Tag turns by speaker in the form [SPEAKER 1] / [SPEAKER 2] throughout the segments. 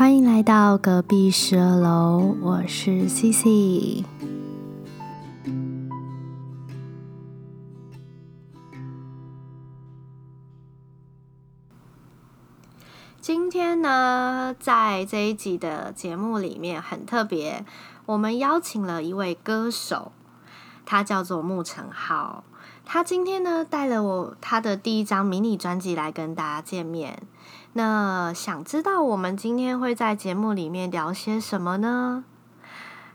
[SPEAKER 1] 欢迎来到隔壁十二楼，我是 CC。今天呢，在这一集的节目里面很特别，我们邀请了一位歌手，他叫做牧成浩。他今天呢，带了我他的第一张迷你专辑来跟大家见面。那想知道我们今天会在节目里面聊些什么呢？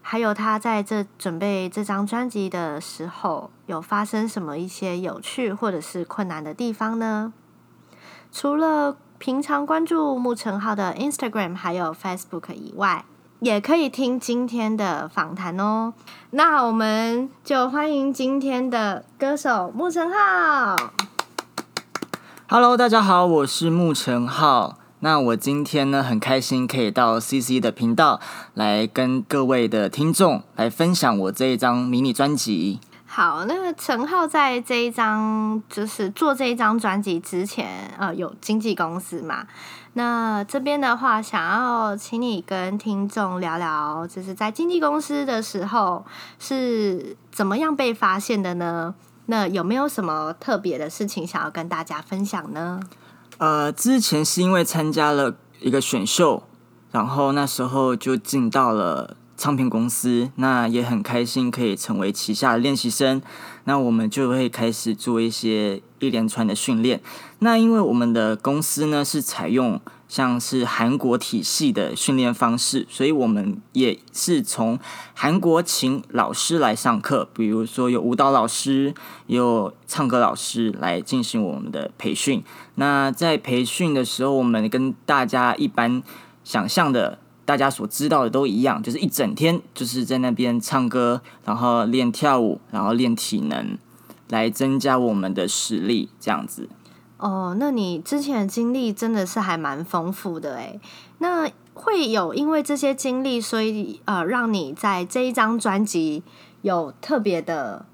[SPEAKER 1] 还有他在这准备这张专辑的时候，有发生什么一些有趣或者是困难的地方呢？除了平常关注牧承浩的 Instagram 还有 Facebook 以外，也可以听今天的访谈哦。那我们就欢迎今天的歌手牧承浩。
[SPEAKER 2] Hello，大家好，我是牧承浩。那我今天呢，很开心可以到 CC 的频道来跟各位的听众来分享我这一张迷你专辑。
[SPEAKER 1] 好，那个承浩在这一张就是做这一张专辑之前，呃，有经纪公司嘛？那这边的话，想要请你跟听众聊聊，就是在经纪公司的时候是怎么样被发现的呢？那有没有什么特别的事情想要跟大家分享呢？
[SPEAKER 2] 呃，之前是因为参加了一个选秀，然后那时候就进到了唱片公司，那也很开心可以成为旗下的练习生。那我们就会开始做一些一连串的训练。那因为我们的公司呢是采用像是韩国体系的训练方式，所以我们也是从韩国请老师来上课，比如说有舞蹈老师，有唱歌老师来进行我们的培训。那在培训的时候，我们跟大家一般想象的、大家所知道的都一样，就是一整天就是在那边唱歌，然后练跳舞，然后练体能，来增加我们的实力，这样子。
[SPEAKER 1] 哦，那你之前的经历真的是还蛮丰富的诶。那会有因为这些经历，所以呃，让你在这一张专辑有特别的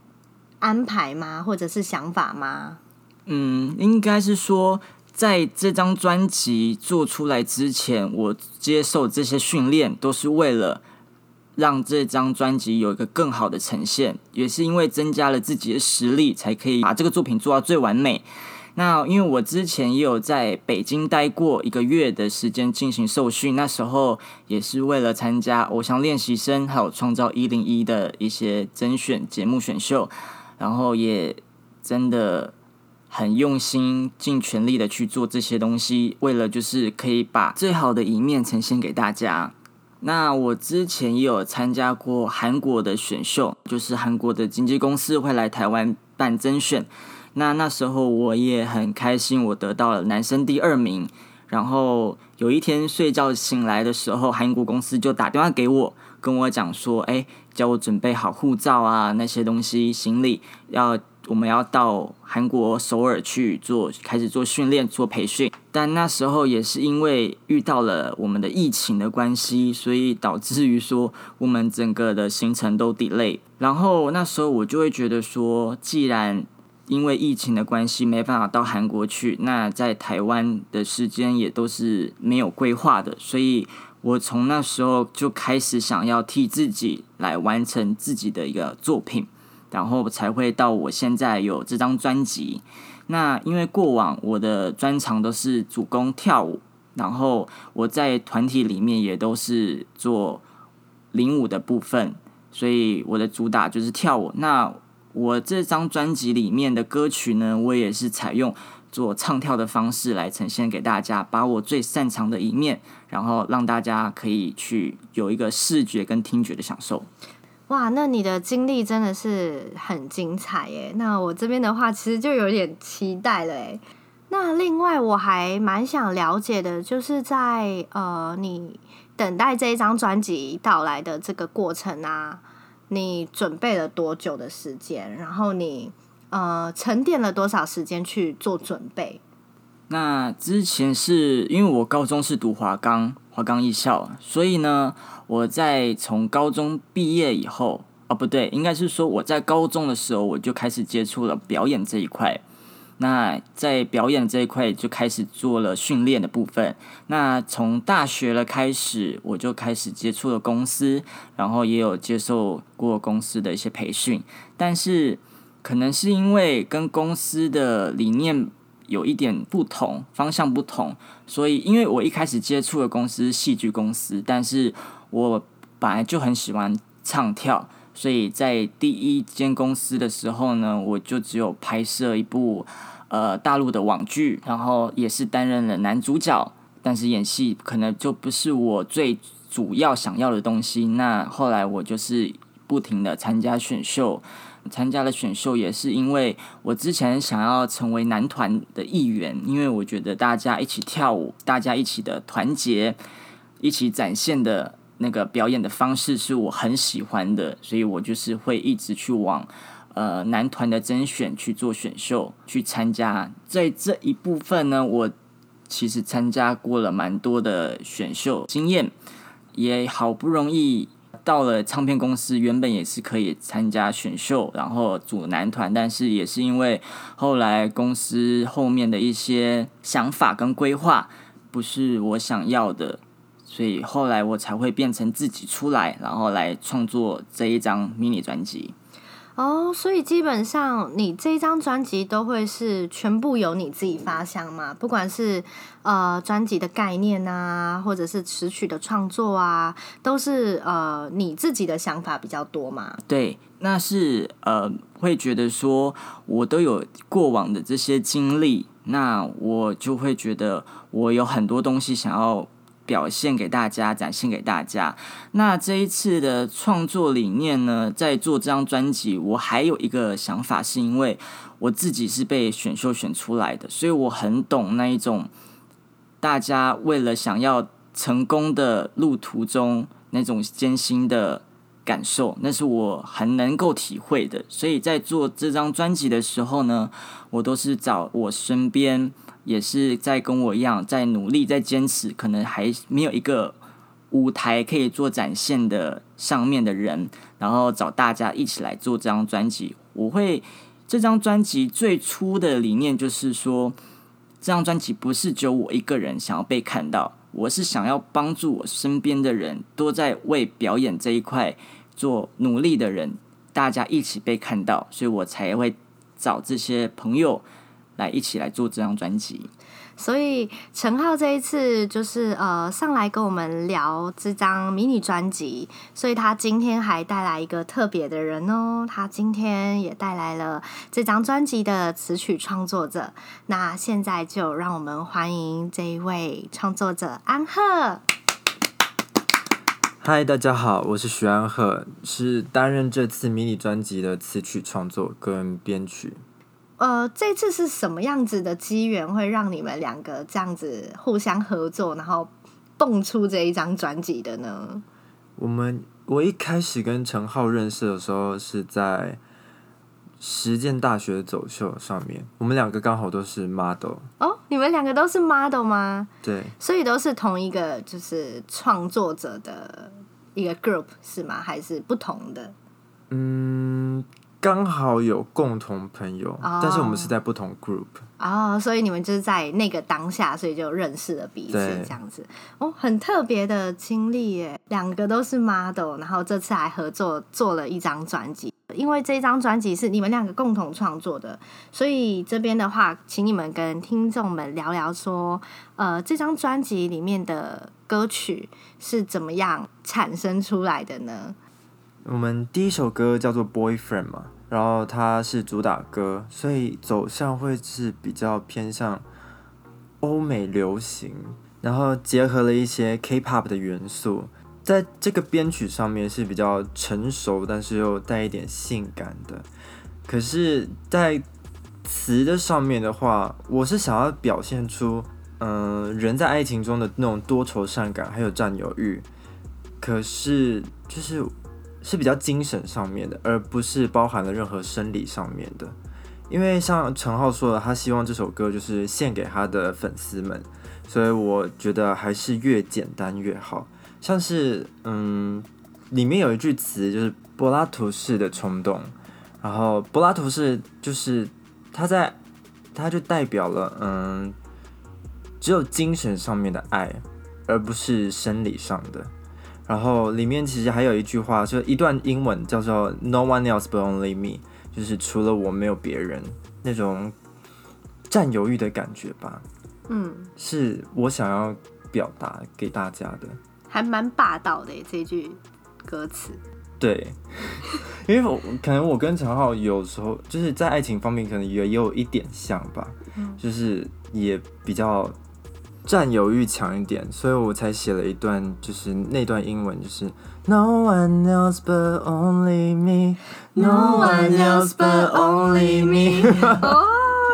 [SPEAKER 1] 安排吗？或者是想法吗？
[SPEAKER 2] 嗯，应该是说，在这张专辑做出来之前，我接受这些训练，都是为了让这张专辑有一个更好的呈现，也是因为增加了自己的实力，才可以把这个作品做到最完美。那因为我之前也有在北京待过一个月的时间进行受训，那时候也是为了参加《偶像练习生》还有《创造一零一》的一些甄选节目选秀，然后也真的很用心、尽全力的去做这些东西，为了就是可以把最好的一面呈现给大家。那我之前也有参加过韩国的选秀，就是韩国的经纪公司会来台湾办甄选。那那时候我也很开心，我得到了男生第二名。然后有一天睡觉醒来的时候，韩国公司就打电话给我，跟我讲说：“哎，叫我准备好护照啊，那些东西行李，要我们要到韩国首尔去做，开始做训练、做培训。”但那时候也是因为遇到了我们的疫情的关系，所以导致于说我们整个的行程都 delay。然后那时候我就会觉得说，既然因为疫情的关系，没办法到韩国去。那在台湾的时间也都是没有规划的，所以我从那时候就开始想要替自己来完成自己的一个作品，然后才会到我现在有这张专辑。那因为过往我的专长都是主攻跳舞，然后我在团体里面也都是做领舞的部分，所以我的主打就是跳舞。那我这张专辑里面的歌曲呢，我也是采用做唱跳的方式来呈现给大家，把我最擅长的一面，然后让大家可以去有一个视觉跟听觉的享受。
[SPEAKER 1] 哇，那你的经历真的是很精彩耶！那我这边的话，其实就有点期待了耶。那另外我还蛮想了解的，就是在呃，你等待这一张专辑到来的这个过程啊。你准备了多久的时间？然后你呃沉淀了多少时间去做准备？
[SPEAKER 2] 那之前是因为我高中是读华冈华冈艺校，所以呢，我在从高中毕业以后，哦不对，应该是说我在高中的时候我就开始接触了表演这一块。那在表演这一块就开始做了训练的部分。那从大学了开始，我就开始接触了公司，然后也有接受过公司的一些培训。但是可能是因为跟公司的理念有一点不同，方向不同，所以因为我一开始接触的公司是戏剧公司，但是我本来就很喜欢唱跳。所以在第一间公司的时候呢，我就只有拍摄一部呃大陆的网剧，然后也是担任了男主角，但是演戏可能就不是我最主要想要的东西。那后来我就是不停的参加选秀，参加了选秀也是因为我之前想要成为男团的一员，因为我觉得大家一起跳舞，大家一起的团结，一起展现的。那个表演的方式是我很喜欢的，所以我就是会一直去往呃男团的甄选去做选秀去参加。在这一部分呢，我其实参加过了蛮多的选秀经验，也好不容易到了唱片公司，原本也是可以参加选秀，然后组男团，但是也是因为后来公司后面的一些想法跟规划不是我想要的。所以后来我才会变成自己出来，然后来创作这一张迷你专辑。
[SPEAKER 1] 哦，所以基本上你这张专辑都会是全部由你自己发想嘛？不管是呃专辑的概念啊，或者是词曲的创作啊，都是呃你自己的想法比较多嘛？
[SPEAKER 2] 对，那是呃会觉得说我都有过往的这些经历，那我就会觉得我有很多东西想要。表现给大家，展现给大家。那这一次的创作理念呢，在做这张专辑，我还有一个想法，是因为我自己是被选秀选出来的，所以我很懂那一种大家为了想要成功的路途中那种艰辛的感受，那是我很能够体会的。所以在做这张专辑的时候呢，我都是找我身边。也是在跟我一样在努力，在坚持，可能还没有一个舞台可以做展现的上面的人，然后找大家一起来做这张专辑。我会这张专辑最初的理念就是说，这张专辑不是只有我一个人想要被看到，我是想要帮助我身边的人都在为表演这一块做努力的人，大家一起被看到，所以我才会找这些朋友。来一起来做这张专辑，
[SPEAKER 1] 所以陈浩这一次就是呃上来跟我们聊这张迷你专辑，所以他今天还带来一个特别的人哦，他今天也带来了这张专辑的词曲创作者。那现在就让我们欢迎这一位创作者安赫。
[SPEAKER 3] 嗨，大家好，我是徐安赫，是担任这次迷你专辑的词曲创作跟编曲。
[SPEAKER 1] 呃，这次是什么样子的机缘，会让你们两个这样子互相合作，然后蹦出这一张专辑的呢？
[SPEAKER 3] 我们我一开始跟陈浩认识的时候是在实践大学走秀上面，我们两个刚好都是 model。
[SPEAKER 1] 哦，你们两个都是 model 吗？
[SPEAKER 3] 对，
[SPEAKER 1] 所以都是同一个就是创作者的一个 group 是吗？还是不同的？
[SPEAKER 3] 嗯。刚好有共同朋友，oh. 但是我们是在不同 group
[SPEAKER 1] 哦，oh, 所以你们就是在那个当下，所以就认识了彼此这样子哦，oh, 很特别的经历耶。两个都是 model，然后这次还合作做了一张专辑。因为这张专辑是你们两个共同创作的，所以这边的话，请你们跟听众们聊聊说，呃，这张专辑里面的歌曲是怎么样产生出来的呢？
[SPEAKER 3] 我们第一首歌叫做《Boyfriend》嘛，然后它是主打歌，所以走向会是比较偏向欧美流行，然后结合了一些 K-pop 的元素，在这个编曲上面是比较成熟，但是又带一点性感的。可是，在词的上面的话，我是想要表现出，嗯、人在爱情中的那种多愁善感，还有占有欲。可是，就是。是比较精神上面的，而不是包含了任何生理上面的。因为像陈浩说的，他希望这首歌就是献给他的粉丝们，所以我觉得还是越简单越好。像是嗯，里面有一句词就是柏拉图式的冲动，然后柏拉图式就是他在它就代表了嗯，只有精神上面的爱，而不是生理上的。然后里面其实还有一句话，就一段英文叫做 “No one else but only me”，就是除了我没有别人，那种占有欲的感觉吧。
[SPEAKER 1] 嗯，
[SPEAKER 3] 是我想要表达给大家的，
[SPEAKER 1] 还蛮霸道的这句歌词。
[SPEAKER 3] 对，因为我可能我跟陈浩有时候就是在爱情方面可能也有一点像吧，嗯、就是也比较。占有欲强一点，所以我才写了一段，就是那段英文，就是 No one else but only me, No one else but only me。
[SPEAKER 1] 哦，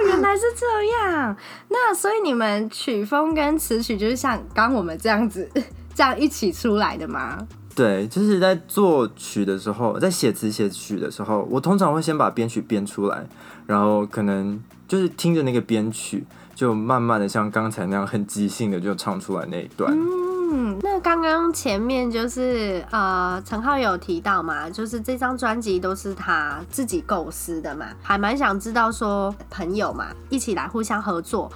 [SPEAKER 1] 原来是这样。那所以你们曲风跟词曲就是像刚我们这样子，这样一起出来的吗？
[SPEAKER 3] 对，就是在作曲的时候，在写词写曲的时候，我通常会先把编曲编出来，然后可能就是听着那个编曲。就慢慢的像刚才那样很即兴的就唱出来那一段。
[SPEAKER 1] 嗯，那刚刚前面就是呃陈浩有提到嘛，就是这张专辑都是他自己构思的嘛，还蛮想知道说朋友嘛一起来互相合作，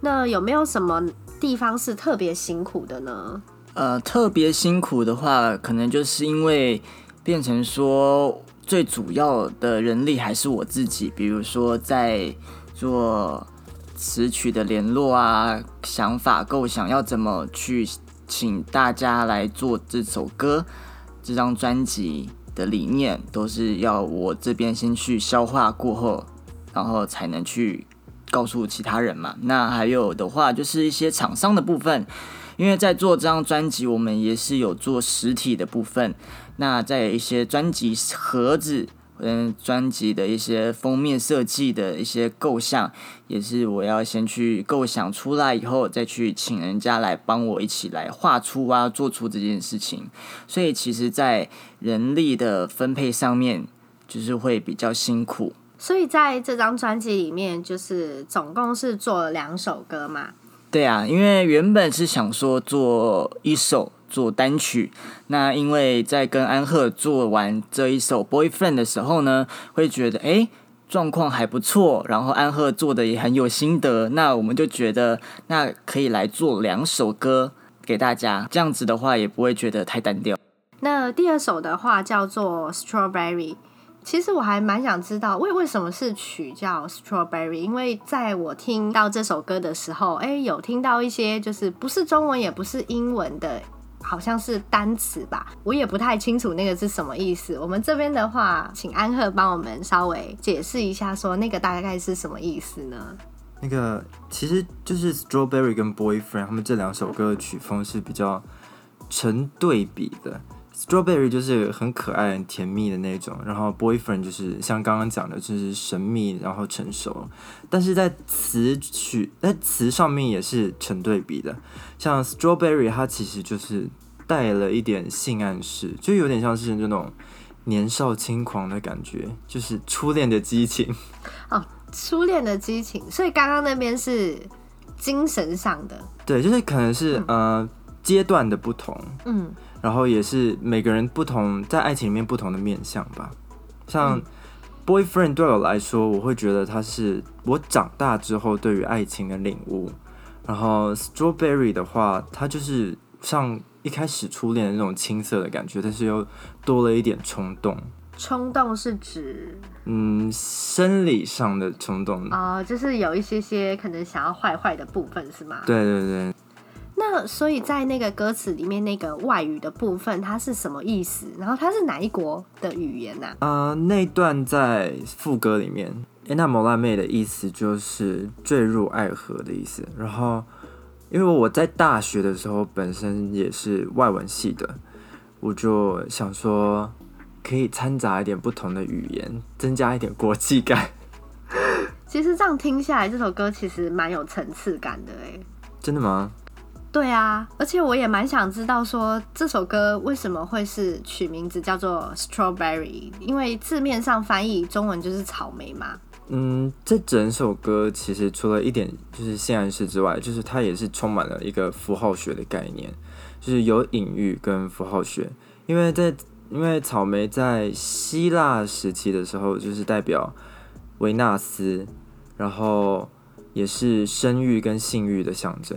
[SPEAKER 1] 那有没有什么地方是特别辛苦的呢？
[SPEAKER 2] 呃，特别辛苦的话，可能就是因为变成说最主要的人力还是我自己，比如说在做。词曲的联络啊，想法构想要怎么去请大家来做这首歌，这张专辑的理念都是要我这边先去消化过后，然后才能去告诉其他人嘛。那还有的话就是一些厂商的部分，因为在做这张专辑，我们也是有做实体的部分。那在一些专辑盒子。嗯，专辑的一些封面设计的一些构想，也是我要先去构想出来以后，再去请人家来帮我一起来画出啊，做出这件事情。所以其实，在人力的分配上面，就是会比较辛苦。
[SPEAKER 1] 所以在这张专辑里面，就是总共是做了两首歌嘛？
[SPEAKER 2] 对啊，因为原本是想说做一首。做单曲，那因为在跟安赫做完这一首《Boyfriend》的时候呢，会觉得诶状况还不错，然后安赫做的也很有心得，那我们就觉得那可以来做两首歌给大家，这样子的话也不会觉得太单调。
[SPEAKER 1] 那第二首的话叫做《Strawberry》，其实我还蛮想知道为为什么是曲叫《Strawberry》，因为在我听到这首歌的时候，诶有听到一些就是不是中文也不是英文的。好像是单词吧，我也不太清楚那个是什么意思。我们这边的话，请安赫帮我们稍微解释一下，说那个大概是什么意思呢？
[SPEAKER 3] 那个其实就是 Strawberry 跟 Boyfriend 他们这两首歌的曲风是比较成对比的。Strawberry 就是很可爱、很甜蜜的那种，然后 Boyfriend 就是像刚刚讲的，就是神秘然后成熟。但是在词曲在词上面也是成对比的，像 Strawberry 它其实就是带了一点性暗示，就有点像是那种年少轻狂的感觉，就是初恋的激情。
[SPEAKER 1] 哦，初恋的激情，所以刚刚那边是精神上的，
[SPEAKER 3] 对，就是可能是、嗯、呃阶段的不同，嗯。然后也是每个人不同，在爱情里面不同的面相吧。像 boyfriend 对我来说，我会觉得他是我长大之后对于爱情的领悟。然后 strawberry 的话，它就是像一开始初恋的那种青涩的感觉，但是又多了一点冲动。
[SPEAKER 1] 冲动是指
[SPEAKER 3] 嗯，生理上的冲动
[SPEAKER 1] 啊、呃，就是有一些些可能想要坏坏的部分，是吗？
[SPEAKER 3] 对对对。
[SPEAKER 1] 那所以在那个歌词里面，那个外语的部分，它是什么意思？然后它是哪一国的语言呢？啊？
[SPEAKER 3] 呃，那段在副歌里面，enamorarme 的意思就是坠入爱河的意思。然后，因为我在大学的时候本身也是外文系的，我就想说可以掺杂一点不同的语言，增加一点国际感。
[SPEAKER 1] 其实这样听下来，这首歌其实蛮有层次感的哎。
[SPEAKER 3] 真的吗？
[SPEAKER 1] 对啊，而且我也蛮想知道说这首歌为什么会是取名字叫做 Strawberry，因为字面上翻译中文就是草莓嘛。
[SPEAKER 3] 嗯，这整首歌其实除了一点就是性暗示之外，就是它也是充满了一个符号学的概念，就是有隐喻跟符号学。因为在因为草莓在希腊时期的时候就是代表维纳斯，然后也是生育跟性欲的象征。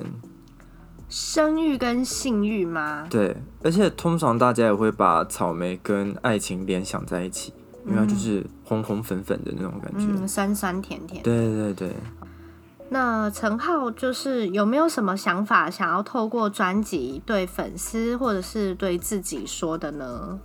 [SPEAKER 1] 生育跟性欲吗？
[SPEAKER 3] 对，而且通常大家也会把草莓跟爱情联想在一起，因为它就是红红粉粉的那种感觉，
[SPEAKER 1] 嗯，酸酸甜甜。
[SPEAKER 3] 对对对。
[SPEAKER 1] 那陈浩就是有没有什么想法，想要透过专辑对粉丝或者是对自己说的呢？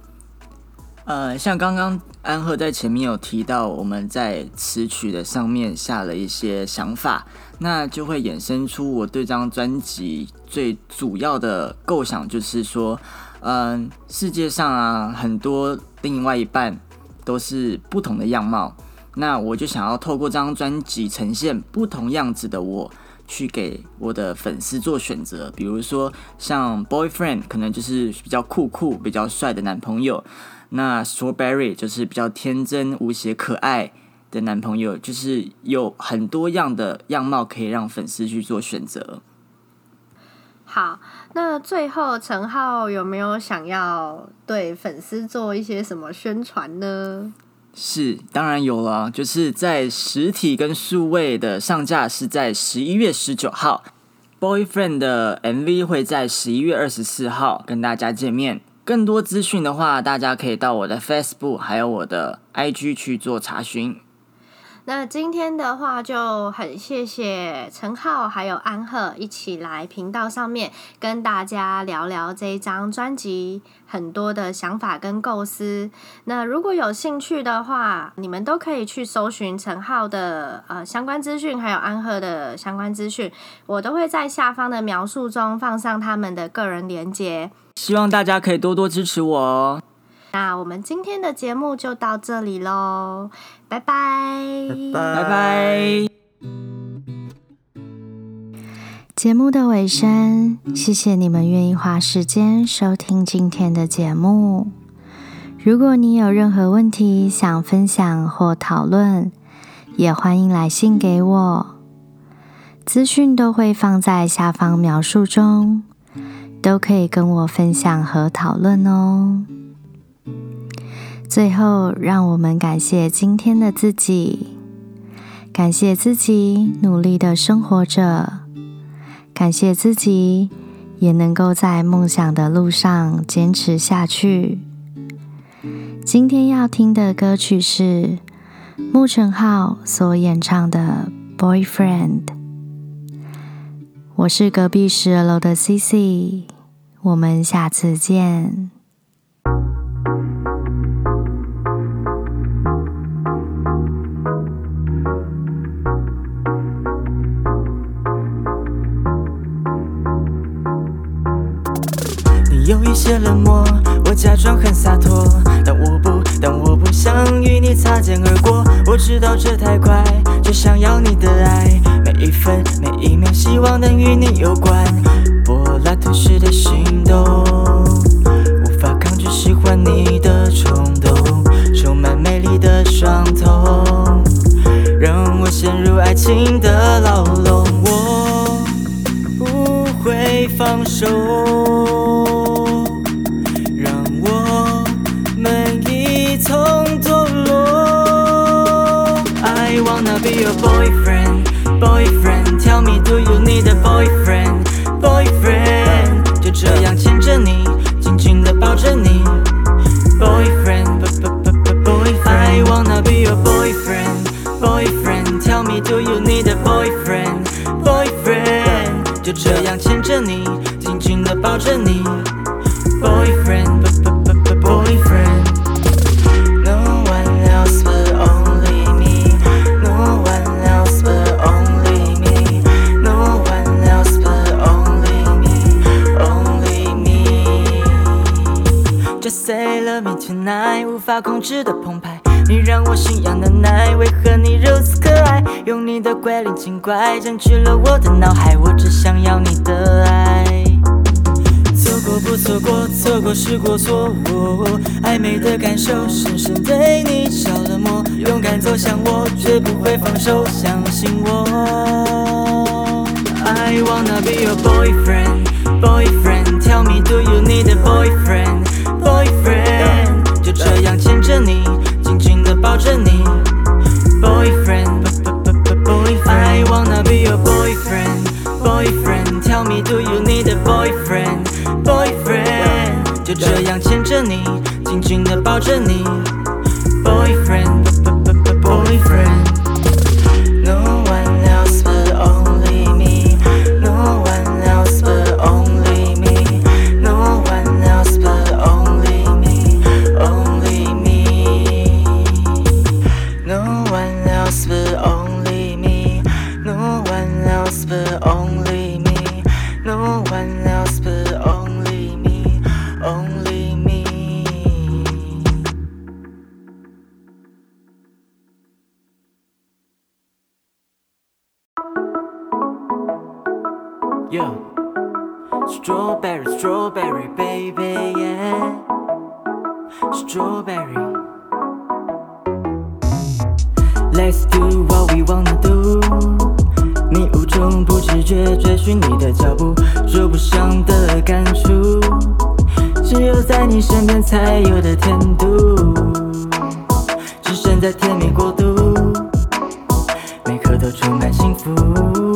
[SPEAKER 2] 呃，像刚刚安赫在前面有提到，我们在词曲的上面下了一些想法，那就会衍生出我对这张专辑最主要的构想，就是说，嗯、世界上啊很多另外一半都是不同的样貌，那我就想要透过这张专辑呈现不同样子的我，去给我的粉丝做选择，比如说像 Boyfriend 可能就是比较酷酷、比较帅的男朋友。那 Strawberry 就是比较天真无邪、可爱的男朋友，就是有很多样的样貌可以让粉丝去做选择。
[SPEAKER 1] 好，那最后陈浩有没有想要对粉丝做一些什么宣传呢？
[SPEAKER 2] 是，当然有了，就是在实体跟数位的上架是在十一月十九号，Boyfriend 的 MV 会在十一月二十四号跟大家见面。更多资讯的话，大家可以到我的 Facebook 还有我的 IG 去做查询。
[SPEAKER 1] 那今天的话就很谢谢陈浩还有安赫一起来频道上面跟大家聊聊这一张专辑很多的想法跟构思。那如果有兴趣的话，你们都可以去搜寻陈浩的呃相关资讯，还有安赫的相关资讯，我都会在下方的描述中放上他们的个人连接。
[SPEAKER 2] 希望大家可以多多支持我哦。
[SPEAKER 1] 那我们今天的节目就到这里喽，拜拜，
[SPEAKER 2] 拜拜。
[SPEAKER 1] 节目的尾声，谢谢你们愿意花时间收听今天的节目。如果你有任何问题想分享或讨论，也欢迎来信给我，资讯都会放在下方描述中，都可以跟我分享和讨论哦。最后，让我们感谢今天的自己，感谢自己努力的生活着，感谢自己也能够在梦想的路上坚持下去。今天要听的歌曲是牧承浩所演唱的《Boyfriend》。我是隔壁十二楼的 CC，我们下次见。
[SPEAKER 2] 有一些冷漠，我假装很洒脱，但我不，但我不想与你擦肩而过。我知道这太快，却想要你的爱，每一分每一秒，希望能与你有关。柏拉图式的心动，无法抗拒喜欢你的冲动，充满美丽的双瞳，让我陷入爱情的牢笼，我不会放手。Boyfriend. Tell me, do you need a boyfriend? 的鬼灵精怪占据了我的脑海，我只想要你的爱。错过不错过，错过是过错。暧昧的感受，深深对你着了魔。勇敢走向我，绝不会放手，相信我。I wanna be your boyfriend, boyfriend. Tell me, do you need a boyfriend, boyfriend? 就这样牵着你，紧紧地抱着你 boyfriend.。I wanna be your boyfriend, boyfriend. Tell me, do you need a boyfriend, boyfriend? boyfriend？就这样牵着你，紧紧的抱着你，boyfriend。的感触，只有在你身边才有的甜度。置身在甜蜜国度，每刻都充满幸福。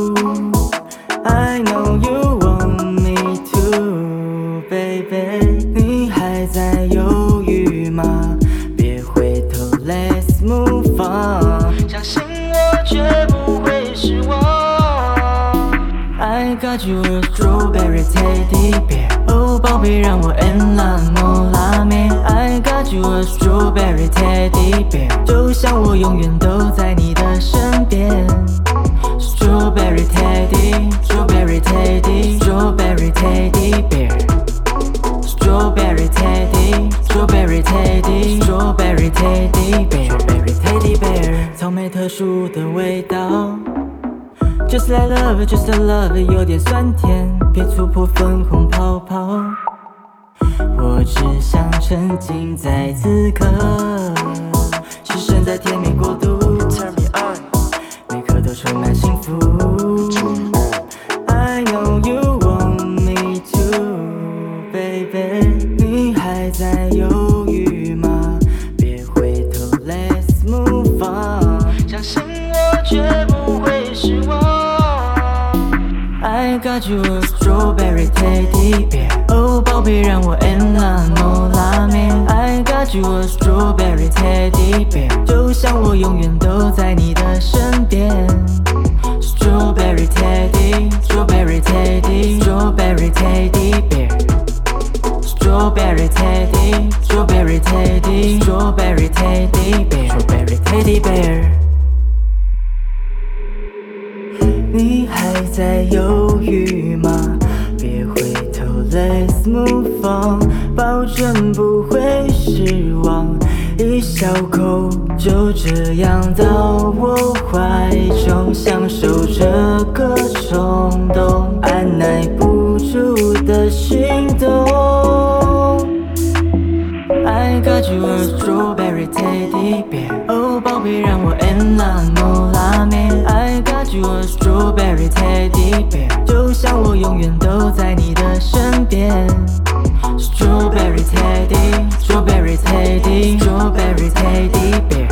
[SPEAKER 2] 哦，宝贝，让我 in love no 拉面。I got you a strawberry teddy bear。就像我永远都在你的身边。Strawberry teddy, strawberry teddy, strawberry teddy bear. Strawberry teddy, strawberry teddy, strawberry teddy bear. Strawberry teddy bear. 草莓特殊的味道，Just like love, just like love，有点酸甜，别触碰粉红泡泡。只想沉浸在此刻，置身在甜蜜国度。Turn me on. 每刻都充满幸福。I know you want me too, baby.。你还在犹豫吗？别回头，Let's move on。相信我，绝不会失望。I got you a strawberry teddy 心动。I got you a strawberry teddy bear，哦，宝贝，让我 in love no 拉面。I got you a strawberry teddy bear，就像我永远都在你的身边。Strawberry teddy, strawberry teddy, strawberry teddy bear.